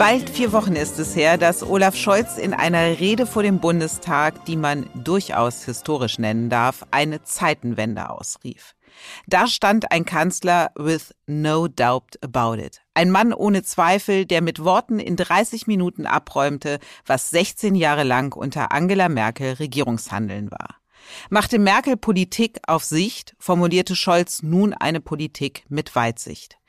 Bald vier Wochen ist es her, dass Olaf Scholz in einer Rede vor dem Bundestag, die man durchaus historisch nennen darf, eine Zeitenwende ausrief. Da stand ein Kanzler with no doubt about it. Ein Mann ohne Zweifel, der mit Worten in 30 Minuten abräumte, was 16 Jahre lang unter Angela Merkel Regierungshandeln war. Machte Merkel Politik auf Sicht, formulierte Scholz nun eine Politik mit Weitsicht.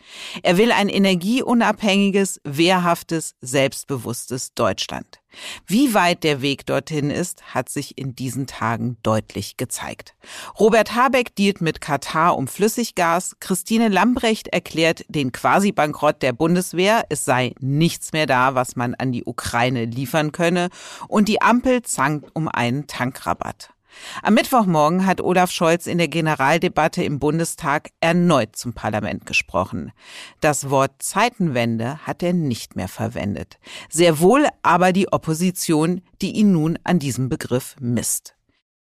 Er will ein energieunabhängiges, wehrhaftes, selbstbewusstes Deutschland. Wie weit der Weg dorthin ist, hat sich in diesen Tagen deutlich gezeigt. Robert Habeck dealt mit Katar um Flüssiggas, Christine Lambrecht erklärt den Quasi-Bankrott der Bundeswehr, es sei nichts mehr da, was man an die Ukraine liefern könne, und die Ampel zankt um einen Tankrabatt. Am Mittwochmorgen hat Olaf Scholz in der Generaldebatte im Bundestag erneut zum Parlament gesprochen. Das Wort Zeitenwende hat er nicht mehr verwendet. Sehr wohl aber die Opposition, die ihn nun an diesem Begriff misst.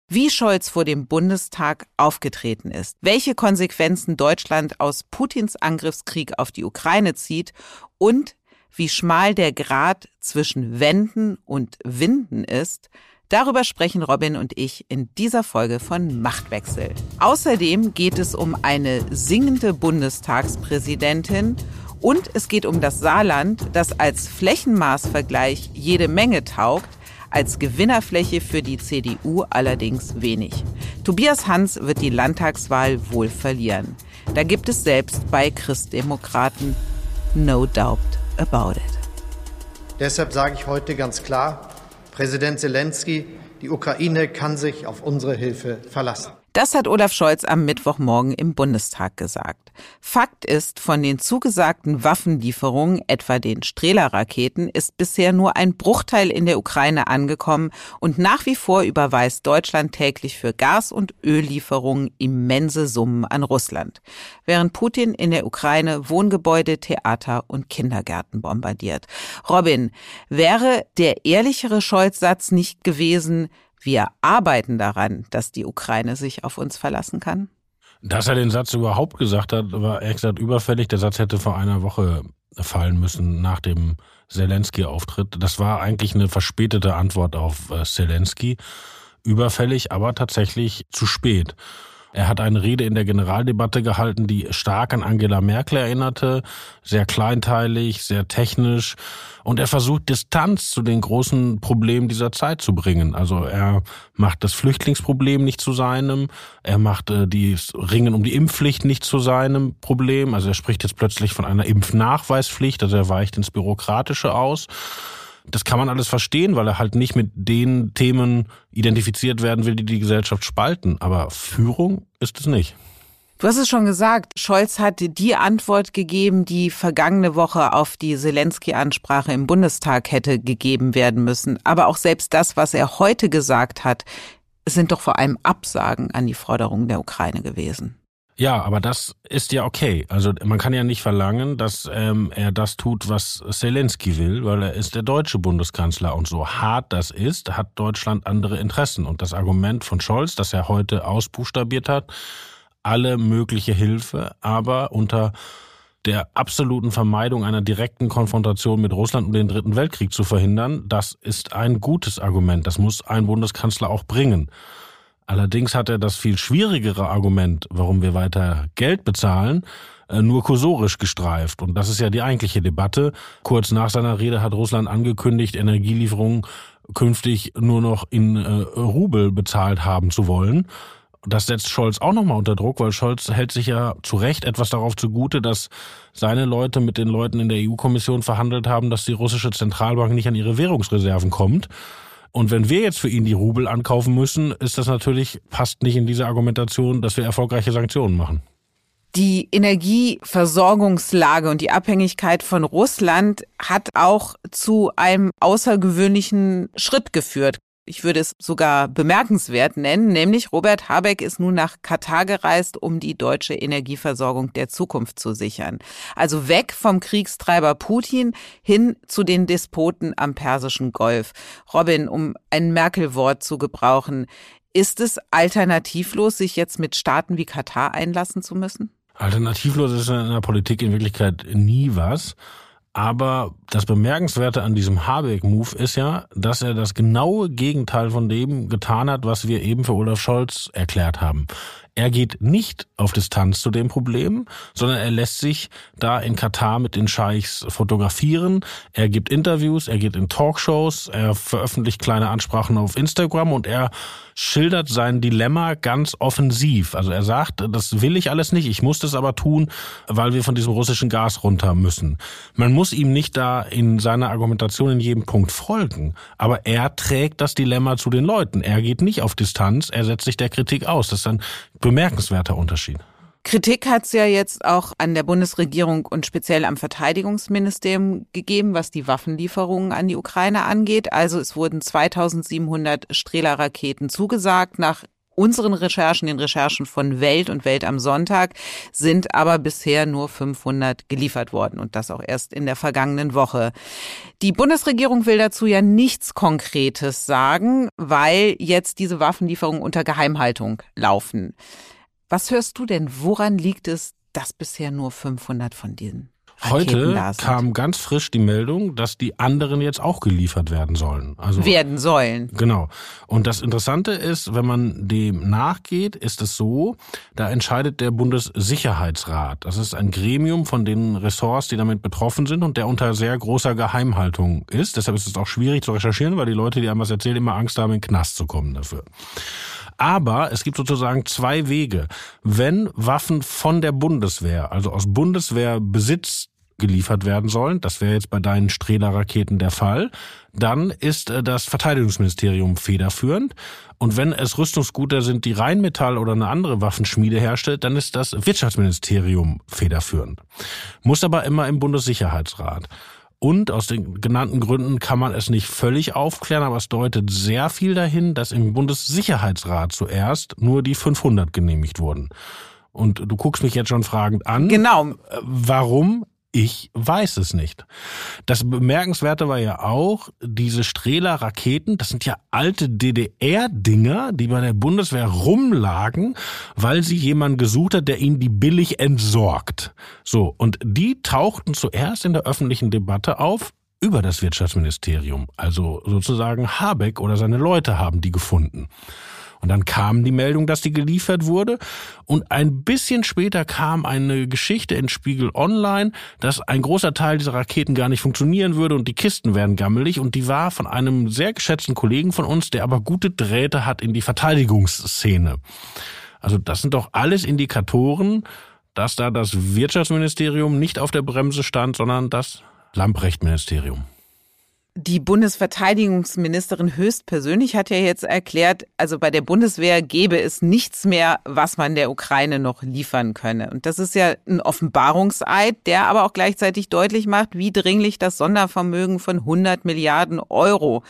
Wie Scholz vor dem Bundestag aufgetreten ist, welche Konsequenzen Deutschland aus Putins Angriffskrieg auf die Ukraine zieht und wie schmal der Grad zwischen Wenden und Winden ist, Darüber sprechen Robin und ich in dieser Folge von Machtwechsel. Außerdem geht es um eine singende Bundestagspräsidentin und es geht um das Saarland, das als Flächenmaßvergleich jede Menge taugt, als Gewinnerfläche für die CDU allerdings wenig. Tobias Hans wird die Landtagswahl wohl verlieren. Da gibt es selbst bei Christdemokraten no doubt about it. Deshalb sage ich heute ganz klar, Präsident Zelensky, die Ukraine kann sich auf unsere Hilfe verlassen. Das hat Olaf Scholz am Mittwochmorgen im Bundestag gesagt. Fakt ist, von den zugesagten Waffenlieferungen, etwa den Strehler-Raketen, ist bisher nur ein Bruchteil in der Ukraine angekommen und nach wie vor überweist Deutschland täglich für Gas- und Öllieferungen immense Summen an Russland, während Putin in der Ukraine Wohngebäude, Theater und Kindergärten bombardiert. Robin, wäre der ehrlichere Scholz-Satz nicht gewesen, wir arbeiten daran, dass die Ukraine sich auf uns verlassen kann? Dass er den Satz überhaupt gesagt hat, war ehrlich gesagt überfällig. Der Satz hätte vor einer Woche fallen müssen nach dem Zelensky-Auftritt. Das war eigentlich eine verspätete Antwort auf äh, Zelensky. Überfällig, aber tatsächlich zu spät. Er hat eine Rede in der Generaldebatte gehalten, die stark an Angela Merkel erinnerte, sehr kleinteilig, sehr technisch. Und er versucht Distanz zu den großen Problemen dieser Zeit zu bringen. Also er macht das Flüchtlingsproblem nicht zu seinem, er macht äh, die Ringen um die Impfpflicht nicht zu seinem Problem. Also er spricht jetzt plötzlich von einer Impfnachweispflicht, also er weicht ins Bürokratische aus. Das kann man alles verstehen, weil er halt nicht mit den Themen identifiziert werden will, die die Gesellschaft spalten. Aber Führung ist es nicht. Du hast es schon gesagt, Scholz hat die Antwort gegeben, die vergangene Woche auf die Zelensky-Ansprache im Bundestag hätte gegeben werden müssen. Aber auch selbst das, was er heute gesagt hat, sind doch vor allem Absagen an die Forderungen der Ukraine gewesen. Ja, aber das ist ja okay. Also man kann ja nicht verlangen, dass ähm, er das tut, was Zelensky will, weil er ist der deutsche Bundeskanzler und so hart das ist, hat Deutschland andere Interessen. Und das Argument von Scholz, das er heute ausbuchstabiert hat, alle mögliche Hilfe, aber unter der absoluten Vermeidung einer direkten Konfrontation mit Russland, um den Dritten Weltkrieg zu verhindern, das ist ein gutes Argument. Das muss ein Bundeskanzler auch bringen. Allerdings hat er das viel schwierigere Argument, warum wir weiter Geld bezahlen, äh, nur kursorisch gestreift. Und das ist ja die eigentliche Debatte. Kurz nach seiner Rede hat Russland angekündigt, Energielieferungen künftig nur noch in äh, Rubel bezahlt haben zu wollen. Das setzt Scholz auch nochmal unter Druck, weil Scholz hält sich ja zu Recht etwas darauf zugute, dass seine Leute mit den Leuten in der EU-Kommission verhandelt haben, dass die russische Zentralbank nicht an ihre Währungsreserven kommt. Und wenn wir jetzt für ihn die Rubel ankaufen müssen, ist das natürlich, passt nicht in diese Argumentation, dass wir erfolgreiche Sanktionen machen. Die Energieversorgungslage und die Abhängigkeit von Russland hat auch zu einem außergewöhnlichen Schritt geführt. Ich würde es sogar bemerkenswert nennen, nämlich Robert Habeck ist nun nach Katar gereist, um die deutsche Energieversorgung der Zukunft zu sichern. Also weg vom Kriegstreiber Putin hin zu den Despoten am Persischen Golf. Robin, um ein Merkel-Wort zu gebrauchen, ist es alternativlos, sich jetzt mit Staaten wie Katar einlassen zu müssen? Alternativlos ist in der Politik in Wirklichkeit nie was. Aber das Bemerkenswerte an diesem Habeck-Move ist ja, dass er das genaue Gegenteil von dem getan hat, was wir eben für Olaf Scholz erklärt haben. Er geht nicht auf Distanz zu dem Problem, sondern er lässt sich da in Katar mit den Scheichs fotografieren. Er gibt Interviews, er geht in Talkshows, er veröffentlicht kleine Ansprachen auf Instagram und er schildert sein Dilemma ganz offensiv. Also er sagt, das will ich alles nicht, ich muss das aber tun, weil wir von diesem russischen Gas runter müssen. Man muss ihm nicht da in seiner Argumentation in jedem Punkt folgen, aber er trägt das Dilemma zu den Leuten. Er geht nicht auf Distanz, er setzt sich der Kritik aus. Das ist ein bemerkenswerter Unterschied. Kritik hat es ja jetzt auch an der Bundesregierung und speziell am Verteidigungsministerium gegeben, was die Waffenlieferungen an die Ukraine angeht. Also es wurden 2700 Strehler-Raketen zugesagt. Nach unseren Recherchen, den Recherchen von Welt und Welt am Sonntag, sind aber bisher nur 500 geliefert worden und das auch erst in der vergangenen Woche. Die Bundesregierung will dazu ja nichts Konkretes sagen, weil jetzt diese Waffenlieferungen unter Geheimhaltung laufen. Was hörst du denn? Woran liegt es, dass bisher nur 500 von diesen Heute kam ganz frisch die Meldung, dass die anderen jetzt auch geliefert werden sollen. Also werden sollen. Genau. Und das Interessante ist, wenn man dem nachgeht, ist es so, da entscheidet der Bundessicherheitsrat. Das ist ein Gremium von den Ressorts, die damit betroffen sind und der unter sehr großer Geheimhaltung ist. Deshalb ist es auch schwierig zu recherchieren, weil die Leute, die einem was erzählen, immer Angst haben, in den Knast zu kommen dafür. Aber es gibt sozusagen zwei Wege. Wenn Waffen von der Bundeswehr, also aus Bundeswehrbesitz geliefert werden sollen, das wäre jetzt bei deinen Strehler-Raketen der Fall, dann ist äh, das Verteidigungsministerium federführend. Und wenn es Rüstungsgüter sind, die Rheinmetall oder eine andere Waffenschmiede herstellt, dann ist das Wirtschaftsministerium federführend. Muss aber immer im Bundessicherheitsrat. Und aus den genannten Gründen kann man es nicht völlig aufklären, aber es deutet sehr viel dahin, dass im Bundessicherheitsrat zuerst nur die 500 genehmigt wurden. Und du guckst mich jetzt schon fragend an. Genau. Warum? Ich weiß es nicht. Das Bemerkenswerte war ja auch, diese Strehler-Raketen, das sind ja alte DDR-Dinger, die bei der Bundeswehr rumlagen, weil sie jemanden gesucht hat, der ihnen die billig entsorgt. So, und die tauchten zuerst in der öffentlichen Debatte auf über das Wirtschaftsministerium. Also sozusagen Habeck oder seine Leute haben die gefunden. Und dann kam die Meldung, dass die geliefert wurde. Und ein bisschen später kam eine Geschichte in Spiegel Online, dass ein großer Teil dieser Raketen gar nicht funktionieren würde und die Kisten werden gammelig. Und die war von einem sehr geschätzten Kollegen von uns, der aber gute Drähte hat in die Verteidigungsszene. Also das sind doch alles Indikatoren, dass da das Wirtschaftsministerium nicht auf der Bremse stand, sondern das Lamprecht-Ministerium. Die Bundesverteidigungsministerin höchstpersönlich hat ja jetzt erklärt, also bei der Bundeswehr gäbe es nichts mehr, was man der Ukraine noch liefern könne. Und das ist ja ein Offenbarungseid, der aber auch gleichzeitig deutlich macht, wie dringlich das Sondervermögen von 100 Milliarden Euro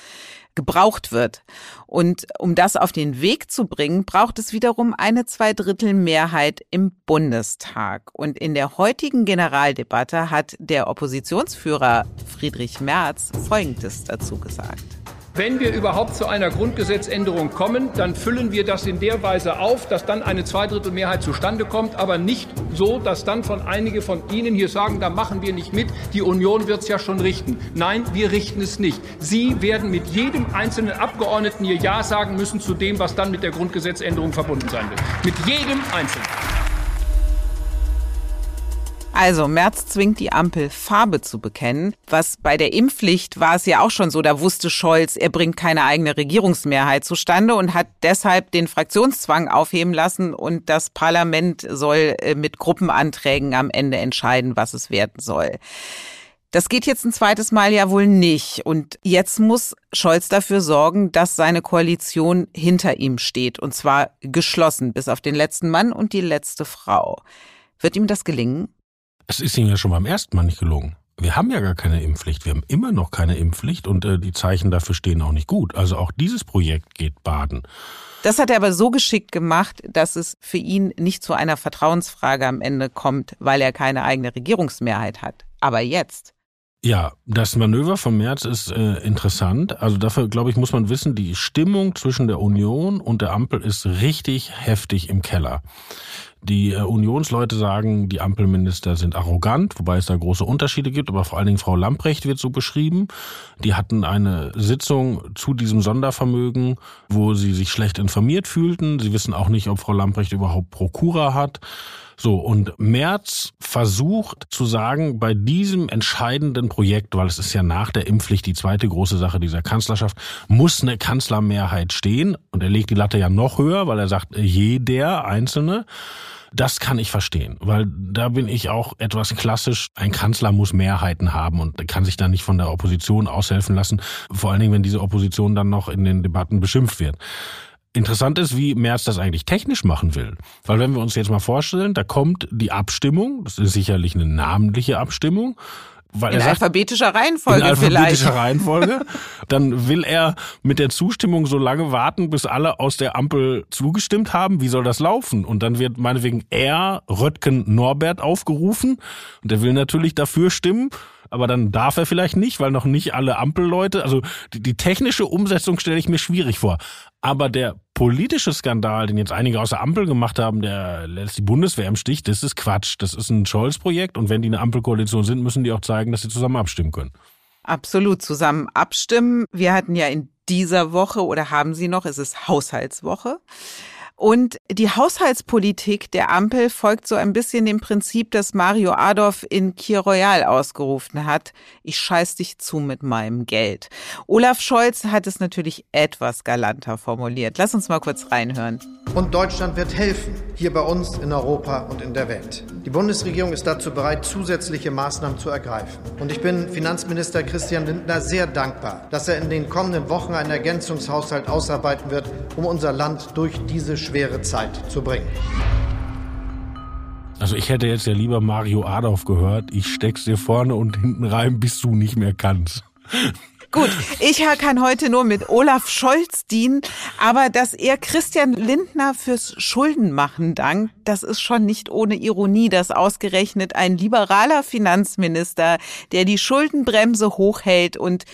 gebraucht wird. Und um das auf den Weg zu bringen, braucht es wiederum eine Zweidrittelmehrheit im Bundestag. Und in der heutigen Generaldebatte hat der Oppositionsführer Friedrich Merz Folgendes dazu gesagt. Wenn wir überhaupt zu einer Grundgesetzänderung kommen, dann füllen wir das in der Weise auf, dass dann eine Zweidrittelmehrheit zustande kommt, aber nicht so, dass dann von einige von Ihnen hier sagen, da machen wir nicht mit, die Union wird es ja schon richten. Nein, wir richten es nicht. Sie werden mit jedem einzelnen Abgeordneten hier Ja sagen müssen zu dem, was dann mit der Grundgesetzänderung verbunden sein wird. Mit jedem Einzelnen. Also, Merz zwingt die Ampel, Farbe zu bekennen. Was bei der Impfpflicht war es ja auch schon so, da wusste Scholz, er bringt keine eigene Regierungsmehrheit zustande und hat deshalb den Fraktionszwang aufheben lassen und das Parlament soll äh, mit Gruppenanträgen am Ende entscheiden, was es werden soll. Das geht jetzt ein zweites Mal ja wohl nicht. Und jetzt muss Scholz dafür sorgen, dass seine Koalition hinter ihm steht. Und zwar geschlossen, bis auf den letzten Mann und die letzte Frau. Wird ihm das gelingen? Es ist ihm ja schon beim ersten Mal nicht gelungen. Wir haben ja gar keine Impfpflicht. Wir haben immer noch keine Impfpflicht und äh, die Zeichen dafür stehen auch nicht gut. Also auch dieses Projekt geht baden. Das hat er aber so geschickt gemacht, dass es für ihn nicht zu einer Vertrauensfrage am Ende kommt, weil er keine eigene Regierungsmehrheit hat. Aber jetzt. Ja, das Manöver vom März ist äh, interessant. Also dafür, glaube ich, muss man wissen, die Stimmung zwischen der Union und der Ampel ist richtig heftig im Keller. Die äh, Unionsleute sagen, die Ampelminister sind arrogant, wobei es da große Unterschiede gibt, aber vor allen Dingen Frau Lamprecht wird so beschrieben. Die hatten eine Sitzung zu diesem Sondervermögen, wo sie sich schlecht informiert fühlten. Sie wissen auch nicht, ob Frau Lamprecht überhaupt Prokura hat. So, und Merz versucht zu sagen, bei diesem entscheidenden Projekt, weil es ist ja nach der Impfpflicht die zweite große Sache dieser Kanzlerschaft, muss eine Kanzlermehrheit stehen. Und er legt die Latte ja noch höher, weil er sagt, jeder Einzelne. Das kann ich verstehen, weil da bin ich auch etwas klassisch. Ein Kanzler muss Mehrheiten haben und kann sich dann nicht von der Opposition aushelfen lassen. Vor allen Dingen, wenn diese Opposition dann noch in den Debatten beschimpft wird. Interessant ist, wie Merz das eigentlich technisch machen will. Weil wenn wir uns jetzt mal vorstellen, da kommt die Abstimmung, das ist sicherlich eine namentliche Abstimmung, weil in er sagt, alphabetischer Reihenfolge in alphabetischer vielleicht. Reihenfolge, dann will er mit der Zustimmung so lange warten, bis alle aus der Ampel zugestimmt haben. Wie soll das laufen? Und dann wird meinetwegen er, Röttgen, Norbert aufgerufen. Und der will natürlich dafür stimmen aber dann darf er vielleicht nicht, weil noch nicht alle Ampelleute, also die, die technische Umsetzung stelle ich mir schwierig vor. Aber der politische Skandal, den jetzt einige aus der Ampel gemacht haben, der lässt die Bundeswehr im Stich, das ist Quatsch. Das ist ein Scholz-Projekt und wenn die eine Ampelkoalition sind, müssen die auch zeigen, dass sie zusammen abstimmen können. Absolut, zusammen abstimmen. Wir hatten ja in dieser Woche oder haben Sie noch, es ist Haushaltswoche. Und die Haushaltspolitik der Ampel folgt so ein bisschen dem Prinzip, das Mario Adorf in Kir Royal ausgerufen hat. Ich scheiß dich zu mit meinem Geld. Olaf Scholz hat es natürlich etwas galanter formuliert. Lass uns mal kurz reinhören. Und Deutschland wird helfen, hier bei uns in Europa und in der Welt. Die Bundesregierung ist dazu bereit, zusätzliche Maßnahmen zu ergreifen. Und ich bin Finanzminister Christian Lindner sehr dankbar, dass er in den kommenden Wochen einen Ergänzungshaushalt ausarbeiten wird, um unser Land durch diese schwere Zeit zu bringen. Also ich hätte jetzt ja lieber Mario Adolf gehört. Ich steck's dir vorne und hinten rein, bis du nicht mehr kannst. Gut, ich kann heute nur mit Olaf Scholz dienen, aber dass er Christian Lindner fürs Schuldenmachen dankt, das ist schon nicht ohne Ironie, dass ausgerechnet ein liberaler Finanzminister, der die Schuldenbremse hochhält und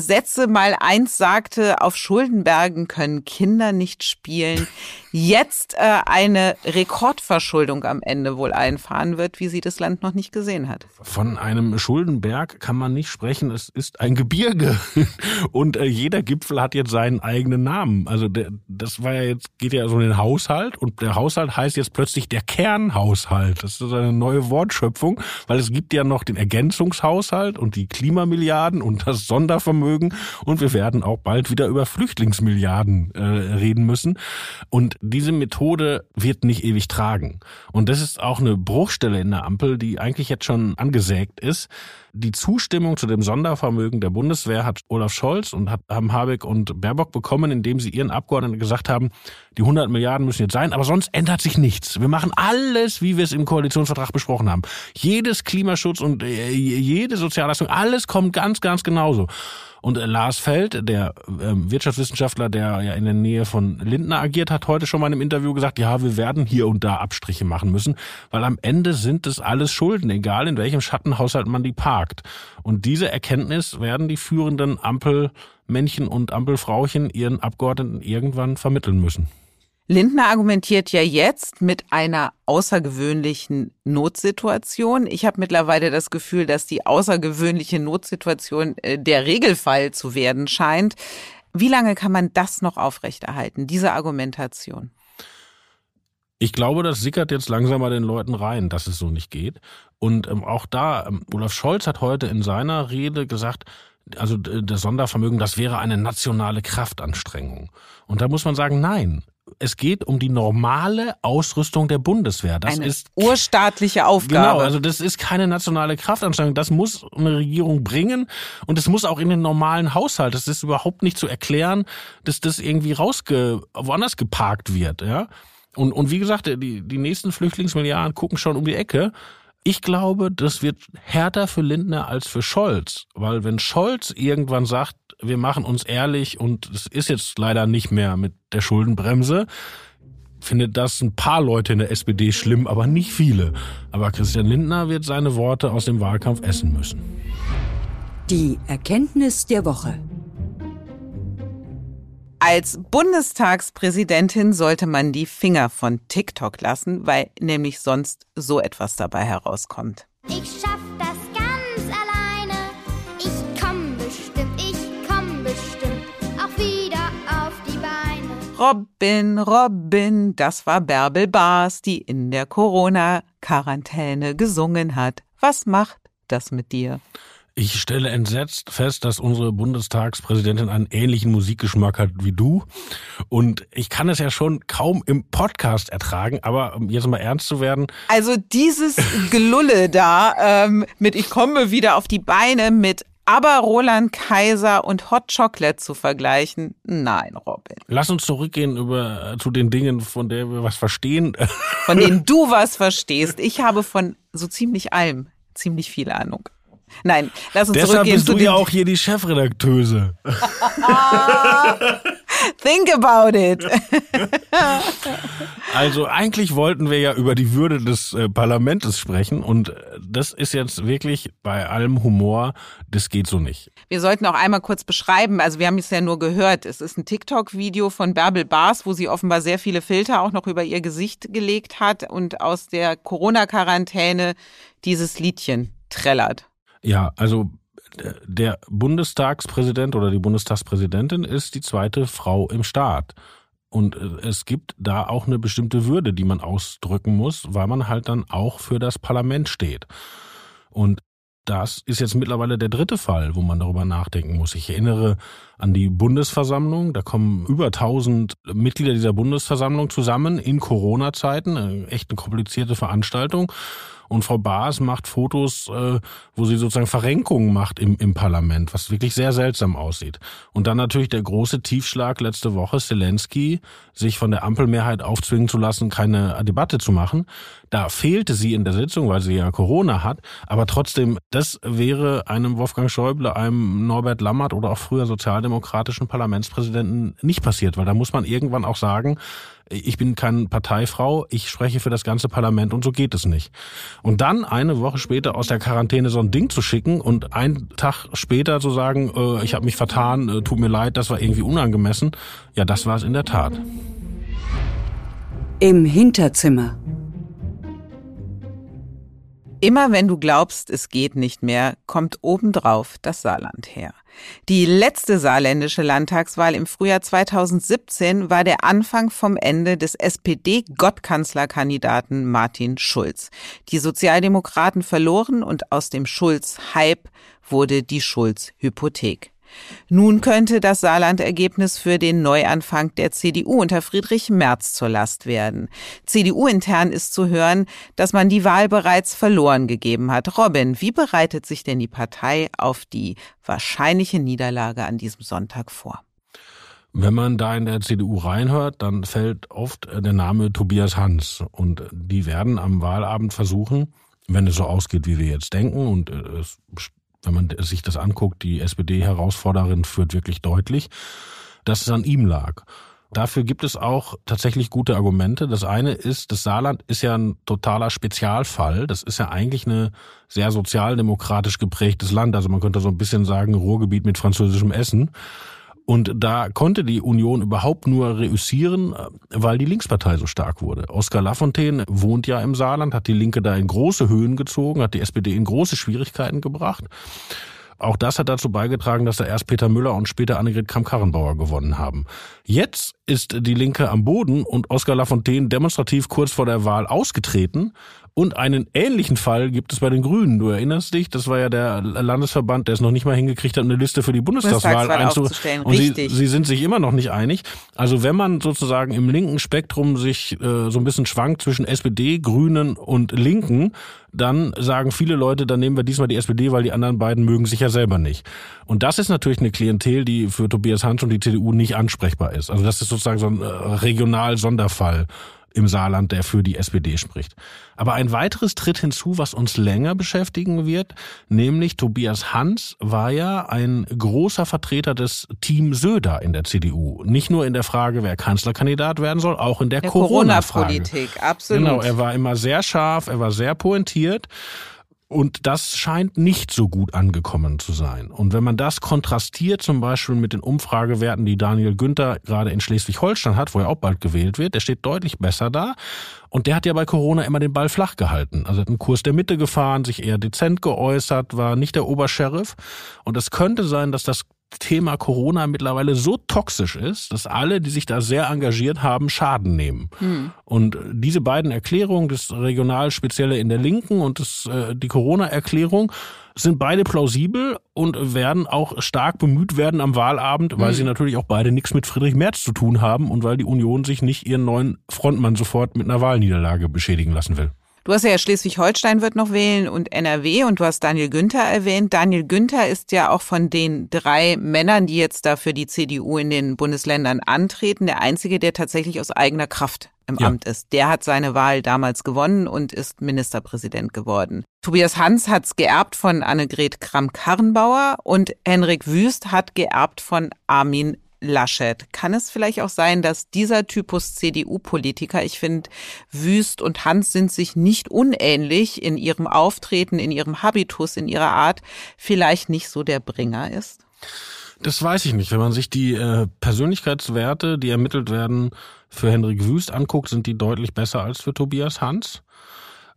Sätze mal eins sagte, auf Schuldenbergen können Kinder nicht spielen, jetzt äh, eine Rekordverschuldung am Ende wohl einfahren wird, wie sie das Land noch nicht gesehen hat. Von einem Schuldenberg kann man nicht sprechen, es ist ein Gebirge und äh, jeder Gipfel hat jetzt seinen eigenen Namen. Also der, das war ja jetzt geht ja so in den Haushalt und der Haushalt heißt jetzt plötzlich der Kernhaushalt. Das ist eine neue Wortschöpfung, weil es gibt ja noch den Ergänzungshaushalt und die Klimamilliarden und das Sondervermögen mögen. Und wir werden auch bald wieder über Flüchtlingsmilliarden äh, reden müssen. Und diese Methode wird nicht ewig tragen. Und das ist auch eine Bruchstelle in der Ampel, die eigentlich jetzt schon angesägt ist. Die Zustimmung zu dem Sondervermögen der Bundeswehr hat Olaf Scholz und hat, haben Habeck und Baerbock bekommen, indem sie ihren Abgeordneten gesagt haben, die 100 Milliarden müssen jetzt sein, aber sonst ändert sich nichts. Wir machen alles, wie wir es im Koalitionsvertrag besprochen haben. Jedes Klimaschutz und äh, jede Sozialleistung, alles kommt ganz, ganz genauso. Und äh, Lars Feld, der ähm, Wirtschaftswissenschaftler, der ja in der Nähe von Lindner agiert, hat heute schon mal in einem Interview gesagt, ja, wir werden hier und da Abstriche machen müssen, weil am Ende sind es alles Schulden, egal in welchem Schattenhaushalt man die parkt. Und diese Erkenntnis werden die führenden Ampelmännchen und Ampelfrauchen ihren Abgeordneten irgendwann vermitteln müssen. Lindner argumentiert ja jetzt mit einer außergewöhnlichen Notsituation. Ich habe mittlerweile das Gefühl, dass die außergewöhnliche Notsituation äh, der Regelfall zu werden scheint. Wie lange kann man das noch aufrechterhalten, diese Argumentation? Ich glaube, das sickert jetzt langsam mal den Leuten rein, dass es so nicht geht. Und ähm, auch da, ähm, Olaf Scholz hat heute in seiner Rede gesagt, also das Sondervermögen, das wäre eine nationale Kraftanstrengung. Und da muss man sagen, nein, es geht um die normale Ausrüstung der Bundeswehr. Das Eine ist urstaatliche Aufgabe. Genau, also das ist keine nationale Kraftanstrengung. Das muss eine Regierung bringen und es muss auch in den normalen Haushalt. Das ist überhaupt nicht zu erklären, dass das irgendwie rausge woanders geparkt wird, ja. Und, und wie gesagt, die, die nächsten Flüchtlingsmilliarden gucken schon um die Ecke. Ich glaube, das wird härter für Lindner als für Scholz, weil wenn Scholz irgendwann sagt, wir machen uns ehrlich und es ist jetzt leider nicht mehr mit der Schuldenbremse, findet das ein paar Leute in der SPD schlimm, aber nicht viele. Aber Christian Lindner wird seine Worte aus dem Wahlkampf essen müssen. Die Erkenntnis der Woche. Als Bundestagspräsidentin sollte man die Finger von TikTok lassen, weil nämlich sonst so etwas dabei herauskommt. Ich schaff Robin, Robin, das war Bärbel Baas, die in der Corona-Quarantäne gesungen hat. Was macht das mit dir? Ich stelle entsetzt fest, dass unsere Bundestagspräsidentin einen ähnlichen Musikgeschmack hat wie du. Und ich kann es ja schon kaum im Podcast ertragen, aber um jetzt mal ernst zu werden. Also dieses Gelulle da ähm, mit Ich komme wieder auf die Beine mit aber Roland Kaiser und Hot Chocolate zu vergleichen, nein, Robin. Lass uns zurückgehen über zu den Dingen, von denen wir was verstehen. Von denen du was verstehst. Ich habe von so ziemlich allem ziemlich viel Ahnung. Nein, lass uns Deshalb zurückgehen bist zu du ja auch hier die Chefredakteuse. Think about it. Also eigentlich wollten wir ja über die Würde des äh, Parlaments sprechen und äh, das ist jetzt wirklich bei allem Humor, das geht so nicht. Wir sollten auch einmal kurz beschreiben, also wir haben es ja nur gehört, es ist ein TikTok-Video von Bärbel Baas, wo sie offenbar sehr viele Filter auch noch über ihr Gesicht gelegt hat und aus der Corona-Quarantäne dieses Liedchen trällert. Ja, also äh, der Bundestagspräsident oder die Bundestagspräsidentin ist die zweite Frau im Staat. Und äh, es gibt da auch eine bestimmte Würde, die man ausdrücken muss, weil man halt dann auch für das Parlament steht. Und das ist jetzt mittlerweile der dritte Fall, wo man darüber nachdenken muss. Ich erinnere an die Bundesversammlung. Da kommen über 1000 Mitglieder dieser Bundesversammlung zusammen in Corona-Zeiten. Eine Echt eine komplizierte Veranstaltung. Und Frau Baas macht Fotos, äh, wo sie sozusagen Verrenkungen macht im, im Parlament, was wirklich sehr seltsam aussieht. Und dann natürlich der große Tiefschlag letzte Woche, Zelensky, sich von der Ampelmehrheit aufzwingen zu lassen, keine Debatte zu machen. Da fehlte sie in der Sitzung, weil sie ja Corona hat. Aber trotzdem, das wäre einem Wolfgang Schäuble, einem Norbert Lammert oder auch früher sozialdemokratischen Parlamentspräsidenten nicht passiert, weil da muss man irgendwann auch sagen, ich bin keine Parteifrau, ich spreche für das ganze Parlament und so geht es nicht. Und dann eine Woche später aus der Quarantäne so ein Ding zu schicken und einen Tag später zu sagen, äh, ich habe mich vertan, äh, tut mir leid, das war irgendwie unangemessen, ja, das war es in der Tat. Im Hinterzimmer. Immer wenn du glaubst, es geht nicht mehr, kommt obendrauf das Saarland her. Die letzte saarländische Landtagswahl im Frühjahr 2017 war der Anfang vom Ende des SPD-Gottkanzlerkandidaten Martin Schulz. Die Sozialdemokraten verloren und aus dem Schulz-Hype wurde die Schulz-Hypothek. Nun könnte das Saarland-Ergebnis für den Neuanfang der CDU unter Friedrich Merz zur Last werden. CDU-intern ist zu hören, dass man die Wahl bereits verloren gegeben hat. Robin, wie bereitet sich denn die Partei auf die wahrscheinliche Niederlage an diesem Sonntag vor? Wenn man da in der CDU reinhört, dann fällt oft der Name Tobias Hans. Und die werden am Wahlabend versuchen, wenn es so ausgeht, wie wir jetzt denken, und es wenn man sich das anguckt, die SPD-Herausforderin führt wirklich deutlich, dass es an ihm lag. Dafür gibt es auch tatsächlich gute Argumente. Das eine ist, das Saarland ist ja ein totaler Spezialfall. Das ist ja eigentlich eine sehr sozialdemokratisch geprägtes Land. Also man könnte so ein bisschen sagen, Ruhrgebiet mit französischem Essen. Und da konnte die Union überhaupt nur reüssieren, weil die Linkspartei so stark wurde. Oskar Lafontaine wohnt ja im Saarland, hat die Linke da in große Höhen gezogen, hat die SPD in große Schwierigkeiten gebracht. Auch das hat dazu beigetragen, dass da erst Peter Müller und später Annegret Kramp-Karrenbauer gewonnen haben. Jetzt ist die Linke am Boden und Oskar Lafontaine demonstrativ kurz vor der Wahl ausgetreten Und einen ähnlichen Fall gibt es bei den Grünen. Du erinnerst dich, das war ja der Landesverband, der es noch nicht mal hingekriegt hat, eine Liste für die Bundestagswahl einzustellen. Und sie, sie, sind sich immer noch nicht einig. Also wenn man sozusagen im linken Spektrum sich äh, so ein bisschen schwankt zwischen SPD, Grünen und Linken, dann sagen viele Leute, dann nehmen wir diesmal die SPD, weil die anderen beiden mögen sich ja selber nicht. Und das ist natürlich eine Klientel, die für Tobias Hans und die CDU nicht ansprechbar ist. Also das ist sozusagen so ein äh, Regional-Sonderfall im Saarland, der für die SPD spricht. Aber ein weiteres tritt hinzu, was uns länger beschäftigen wird, nämlich Tobias Hans war ja ein großer Vertreter des Team Söder in der CDU. Nicht nur in der Frage, wer Kanzlerkandidat werden soll, auch in der, der Corona-Politik. Corona absolut. Genau, er war immer sehr scharf, er war sehr pointiert. Und das scheint nicht so gut angekommen zu sein. Und wenn man das kontrastiert zum Beispiel mit den Umfragewerten, die Daniel Günther gerade in Schleswig-Holstein hat, wo er auch bald gewählt wird, der steht deutlich besser da. Und der hat ja bei Corona immer den Ball flach gehalten. Also hat einen Kurs der Mitte gefahren, sich eher dezent geäußert, war nicht der Obersheriff. Und es könnte sein, dass das Thema Corona mittlerweile so toxisch ist, dass alle, die sich da sehr engagiert haben, Schaden nehmen. Hm. Und diese beiden Erklärungen, das regional spezielle in der Linken und das, äh, die Corona-Erklärung, sind beide plausibel und werden auch stark bemüht werden am Wahlabend, weil hm. sie natürlich auch beide nichts mit Friedrich Merz zu tun haben und weil die Union sich nicht ihren neuen Frontmann sofort mit einer Wahlniederlage beschädigen lassen will. Du hast ja Schleswig-Holstein wird noch wählen und NRW und du hast Daniel Günther erwähnt. Daniel Günther ist ja auch von den drei Männern, die jetzt da für die CDU in den Bundesländern antreten, der einzige, der tatsächlich aus eigener Kraft im ja. Amt ist. Der hat seine Wahl damals gewonnen und ist Ministerpräsident geworden. Tobias Hans hat's geerbt von Annegret Kramp-Karrenbauer und Henrik Wüst hat geerbt von Armin Laschet. Kann es vielleicht auch sein, dass dieser Typus CDU-Politiker, ich finde, Wüst und Hans sind sich nicht unähnlich in ihrem Auftreten, in ihrem Habitus, in ihrer Art, vielleicht nicht so der Bringer ist? Das weiß ich nicht. Wenn man sich die äh, Persönlichkeitswerte, die ermittelt werden, für Henrik Wüst anguckt, sind die deutlich besser als für Tobias Hans.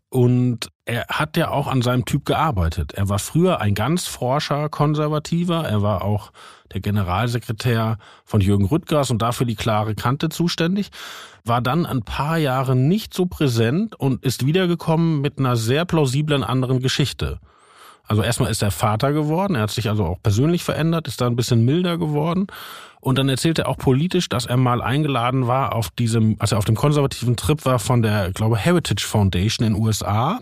Und er hat ja auch an seinem Typ gearbeitet. Er war früher ein ganz forscher Konservativer. Er war auch der Generalsekretär von Jürgen Rüttgers und dafür die klare Kante zuständig. War dann ein paar Jahre nicht so präsent und ist wiedergekommen mit einer sehr plausiblen anderen Geschichte. Also erstmal ist er Vater geworden, er hat sich also auch persönlich verändert, ist da ein bisschen milder geworden. Und dann erzählt er auch politisch, dass er mal eingeladen war auf diesem, als er auf dem konservativen Trip war von der, glaube Heritage Foundation in den USA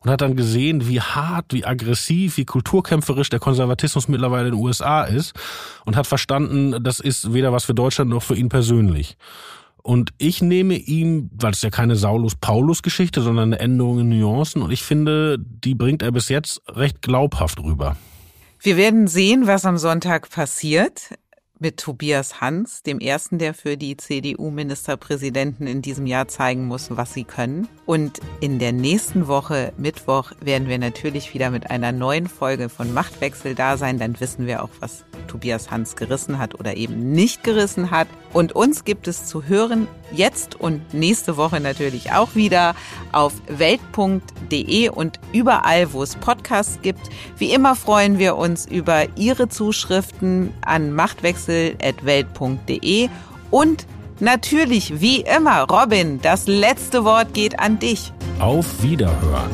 und hat dann gesehen, wie hart, wie aggressiv, wie kulturkämpferisch der Konservatismus mittlerweile in den USA ist und hat verstanden, das ist weder was für Deutschland noch für ihn persönlich. Und ich nehme ihm, weil es ja keine Saulus-Paulus-Geschichte, sondern eine Änderung in Nuancen, und ich finde, die bringt er bis jetzt recht glaubhaft rüber. Wir werden sehen, was am Sonntag passiert mit Tobias Hans, dem ersten, der für die CDU-Ministerpräsidenten in diesem Jahr zeigen muss, was sie können. Und in der nächsten Woche, Mittwoch, werden wir natürlich wieder mit einer neuen Folge von Machtwechsel da sein. Dann wissen wir auch, was Tobias Hans gerissen hat oder eben nicht gerissen hat. Und uns gibt es zu hören jetzt und nächste Woche natürlich auch wieder auf welt.de und überall, wo es Podcasts gibt. Wie immer freuen wir uns über Ihre Zuschriften an machtwechsel.welt.de und natürlich, wie immer, Robin, das letzte Wort geht an dich. Auf Wiederhören.